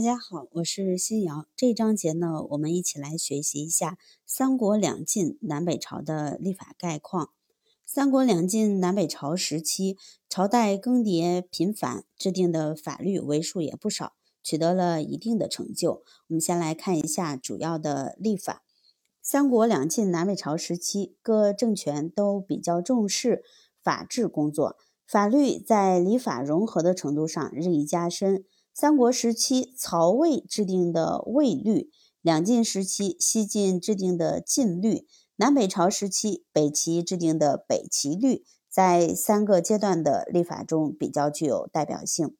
大家好，我是新瑶。这一章节呢，我们一起来学习一下三国两晋南北朝的历法概况。三国两晋南北朝时期，朝代更迭频繁，制定的法律为数也不少，取得了一定的成就。我们先来看一下主要的立法。三国两晋南北朝时期，各政权都比较重视法治工作，法律在礼法融合的程度上日益加深。三国时期，曹魏制定的魏律；两晋时期，西晋制定的晋律；南北朝时期，北齐制定的北齐律，在三个阶段的历法中比较具有代表性。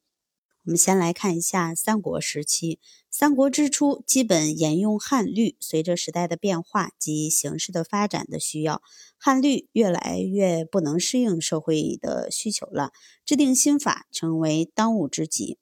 我们先来看一下三国时期。三国之初，基本沿用汉律。随着时代的变化及形势的发展的需要，汉律越来越不能适应社会的需求了，制定新法成为当务之急。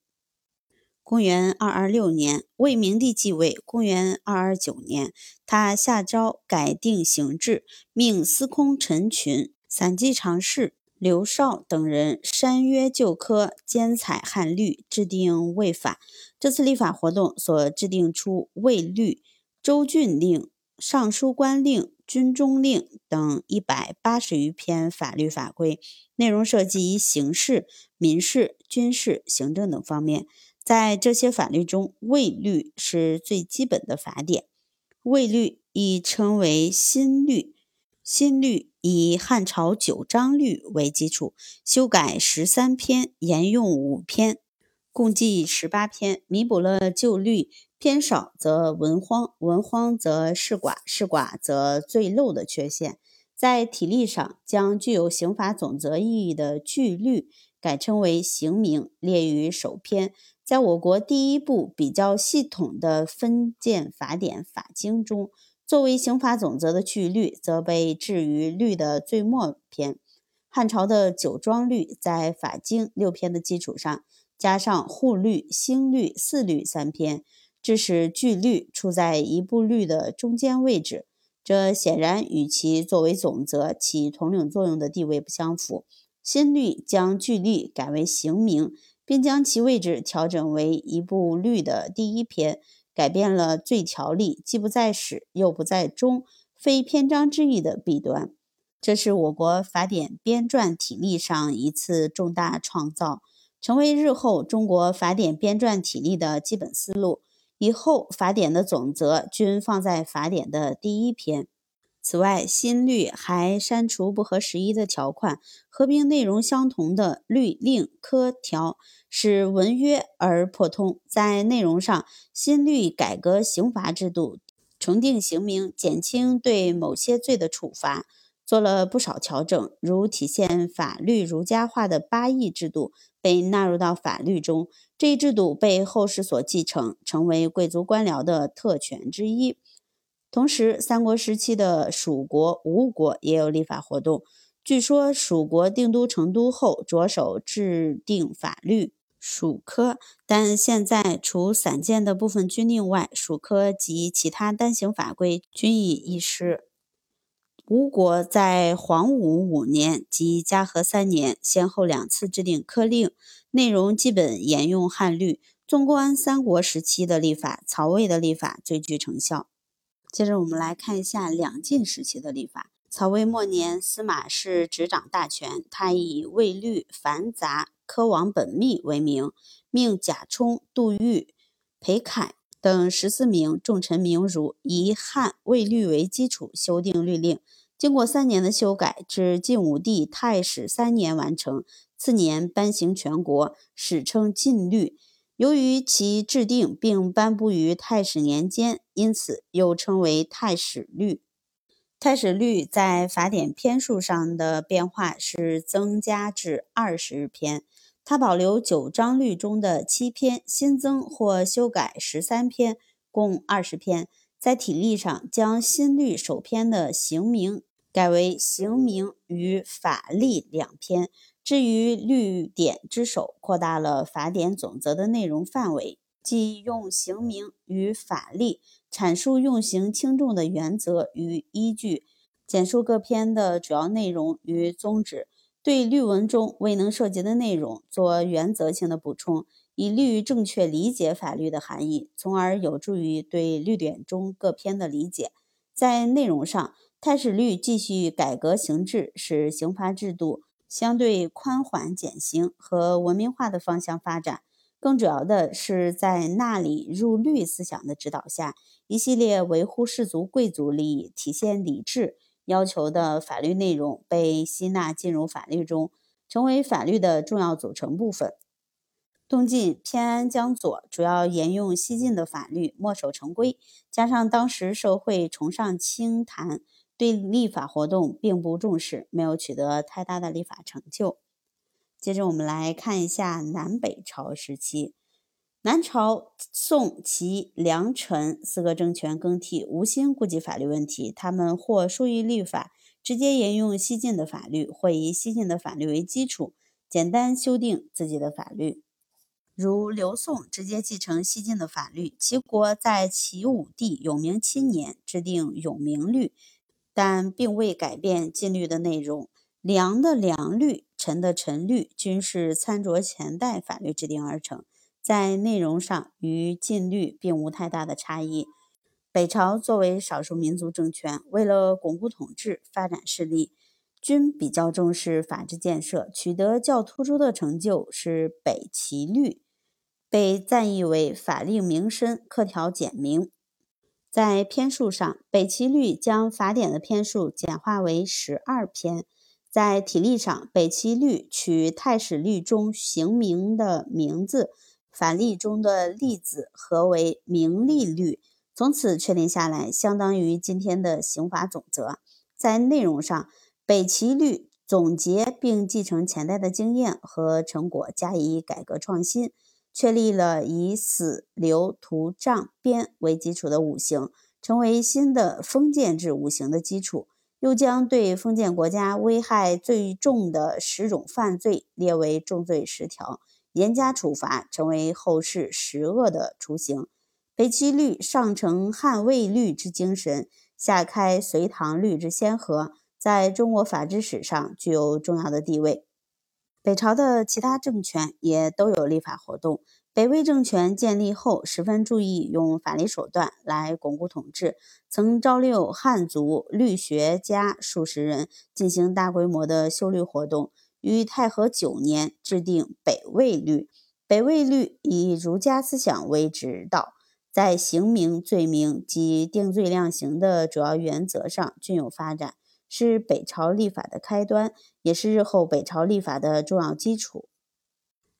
公元二二六年，魏明帝继位。公元二二九年，他下诏改定刑制，命司空陈群、散骑常侍刘绍等人删约旧科，兼采汉律，制定魏法。这次立法活动所制定出魏律、州郡令、尚书官令、军中令等一百八十余篇法律法规，内容涉及刑事、民事、军事、行政等方面。在这些法律中，魏律是最基本的法典。魏律亦称为新律。新律以汉朝九章律为基础，修改十三篇，沿用五篇，共计十八篇，弥补了旧律偏少则文荒，文荒则事寡，事寡则罪漏的缺陷。在体例上，将具有刑法总则意义的句律改称为刑名，列于首篇。在我国第一部比较系统的分鉴法典《法经》中，作为刑法总则的句律，则被置于律的最末篇。汉朝的九庄律在《法经》六篇的基础上，加上户律、兴律、四律三篇，致使句律处在一部律的中间位置。这显然与其作为总则起统领作用的地位不相符。新律将句律改为刑名。并将其位置调整为一部律的第一篇，改变了罪条例既不在始又不在终，非篇章之意的弊端。这是我国法典编撰体例上一次重大创造，成为日后中国法典编撰体例的基本思路。以后法典的总则均放在法典的第一篇。此外，新律还删除不合时宜的条款，合并内容相同的律令科条，使文约而破通。在内容上，新律改革刑罚制度，重定刑名，减轻对某些罪的处罚，做了不少调整。如体现法律儒家化的八义制度被纳入到法律中，这一制度被后世所继承，成为贵族官僚的特权之一。同时，三国时期的蜀国、吴国也有立法活动。据说，蜀国定都成都后，着手制定法律《蜀科》，但现在除散见的部分军令外，《蜀科》及其他单行法规均已遗失。吴国在黄武五年及嘉禾三年，先后两次制定科令，内容基本沿用汉律。纵观三国时期的立法，曹魏的立法最具成效。接着我们来看一下两晋时期的历法。曹魏末年，司马氏执掌大权，他以魏律繁杂、科王本密为名，命贾充、杜预、裴楷等十四名重臣名儒，以汉魏律为基础修订律令。经过三年的修改，至晋武帝太始三年完成。次年颁行全国，史称晋律。由于其制定并颁布于太史年间，因此又称为太史律。太史律在法典篇数上的变化是增加至二十篇，它保留九章律中的七篇，新增或修改十三篇，共二十篇。在体例上，将新律首篇的刑名改为刑名与法例两篇。至于律典之首，扩大了法典总则的内容范围，即用刑名与法例阐述用刑轻重的原则与依据，简述各篇的主要内容与宗旨，对律文中未能涉及的内容做原则性的补充，以利于正确理解法律的含义，从而有助于对律典中各篇的理解。在内容上，太史律继续改革刑制，使刑罚制度相对宽缓、减刑和文明化的方向发展。更主要的是，在纳礼入律思想的指导下，一系列维护士族贵族利益、体现礼制要求的法律内容被吸纳进入法律中，成为法律的重要组成部分。东晋偏安江左，主要沿用西晋的法律，墨守成规。加上当时社会崇尚清谈，对立法活动并不重视，没有取得太大的立法成就。接着我们来看一下南北朝时期。南朝宋、齐、梁、陈四个政权更替，无心顾及法律问题，他们或疏于立法，直接沿用西晋的法律，或以西晋的法律为基础，简单修订自己的法律。如刘宋直接继承西晋的法律，齐国在齐武帝永明七年制定永明律，但并未改变禁律的内容。梁的梁律、陈的陈律均是参照前代法律制定而成，在内容上与禁律并无太大的差异。北朝作为少数民族政权，为了巩固统治、发展势力，均比较重视法治建设，取得较突出的成就是北齐律。被赞誉为法令明深，课条简明。在篇数上，北齐律将法典的篇数简化为十二篇；在体例上，北齐律取太史律中刑名的名字，法例中的例子合为明例律，从此确定下来，相当于今天的刑法总则。在内容上，北齐律总结并继承前代的经验和成果，加以改革创新。确立了以死、流、图、杖、鞭为基础的五行，成为新的封建制五行的基础。又将对封建国家危害最重的十种犯罪列为重罪十条，严加处罚，成为后世十恶的雏形。北齐律上承汉魏律之精神，下开隋唐律之先河，在中国法制史上具有重要的地位。北朝的其他政权也都有立法活动。北魏政权建立后，十分注意用法律手段来巩固统治，曾招六汉族律学家数十人，进行大规模的修律活动。于太和九年制定《北魏律》。北魏律以儒家思想为指导，在刑名、罪名及定罪量刑的主要原则上均有发展。是北朝立法的开端，也是日后北朝立法的重要基础。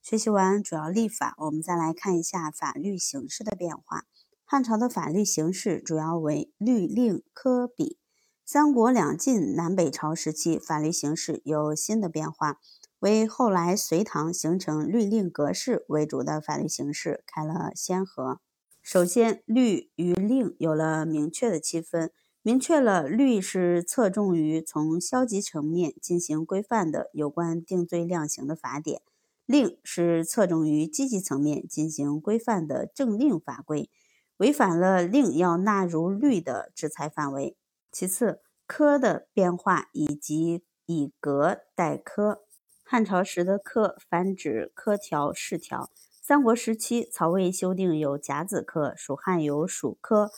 学习完主要立法，我们再来看一下法律形式的变化。汉朝的法律形式主要为律令科比。三国两晋南北朝时期，法律形式有新的变化，为后来隋唐形成律令格式为主的法律形式开了先河。首先，律与令有了明确的区分。明确了，律是侧重于从消极层面进行规范的有关定罪量刑的法典，令是侧重于积极层面进行规范的政令法规，违反了令要纳入律的制裁范围。其次，科的变化以及以格代科。汉朝时的科泛指科条、式条；三国时期，曹魏修订有甲子科，蜀汉有蜀科。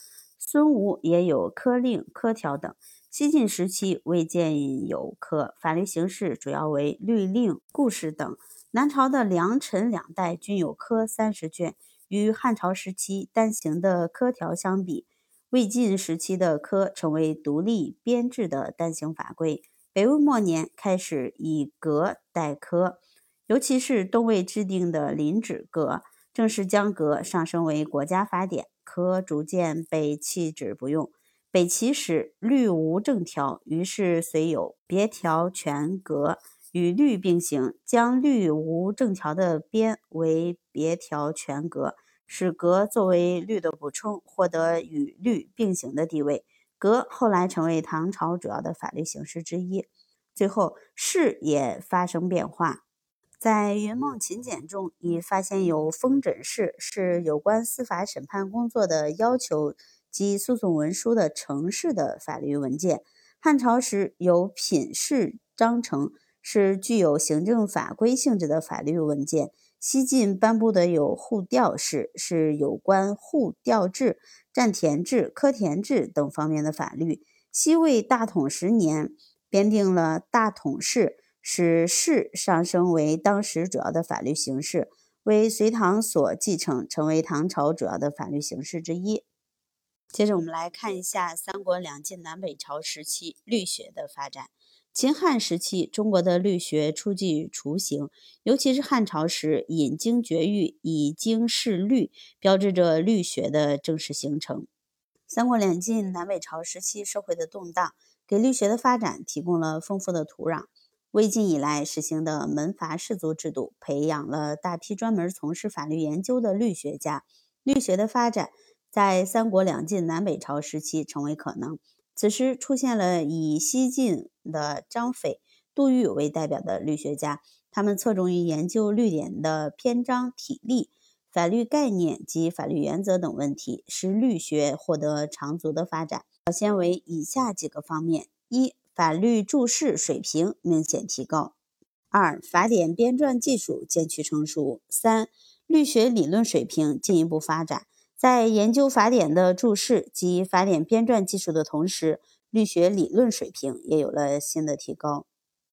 孙吴也有科令、科条等。西晋时期未见有科，法律形式主要为律令、故事等。南朝的梁、陈两代均有科三十卷，与汉朝时期单行的科条相比，魏晋时期的科成为独立编制的单行法规。北魏末年开始以格代科，尤其是东魏制定的《临止格》，正式将格上升为国家法典。科逐渐被弃之不用。北齐时律无正条，于是虽有别条全格，与律并行，将律无正条的编为别条全格，使格作为律的补充，获得与律并行的地位。格后来成为唐朝主要的法律形式之一。最后，式也发生变化。在《云梦秦简》中，已发现有封诊式，是有关司法审判工作的要求及诉讼文书的程式的法律文件。汉朝时有品式章程，是具有行政法规性质的法律文件。西晋颁布的有户调式，是有关户调制、占田制、科田制等方面的法律。西魏大统十年，编定了大统制，使士上升为当时主要的法律形式，为隋唐所继承，成为唐朝主要的法律形式之一。接着，我们来看一下三国两晋南北朝时期律学的发展。秦汉时期，中国的律学初具雏形，尤其是汉朝时引经绝狱，以经释律，标志着律学的正式形成。三国两晋南北朝时期社会的动荡，给律学的发展提供了丰富的土壤。魏晋以来实行的门阀士族制度，培养了大批专门从事法律研究的律学家。律学的发展在三国两晋南北朝时期成为可能。此时出现了以西晋的张斐、杜预为代表的律学家，他们侧重于研究律典的篇章体例、法律概念及法律原则等问题，使律学获得长足的发展。表现为以下几个方面：一、法律注释水平明显提高；二、法典编撰技术渐趋成熟；三、律学理论水平进一步发展。在研究法典的注释及法典编撰技术的同时，律学理论水平也有了新的提高。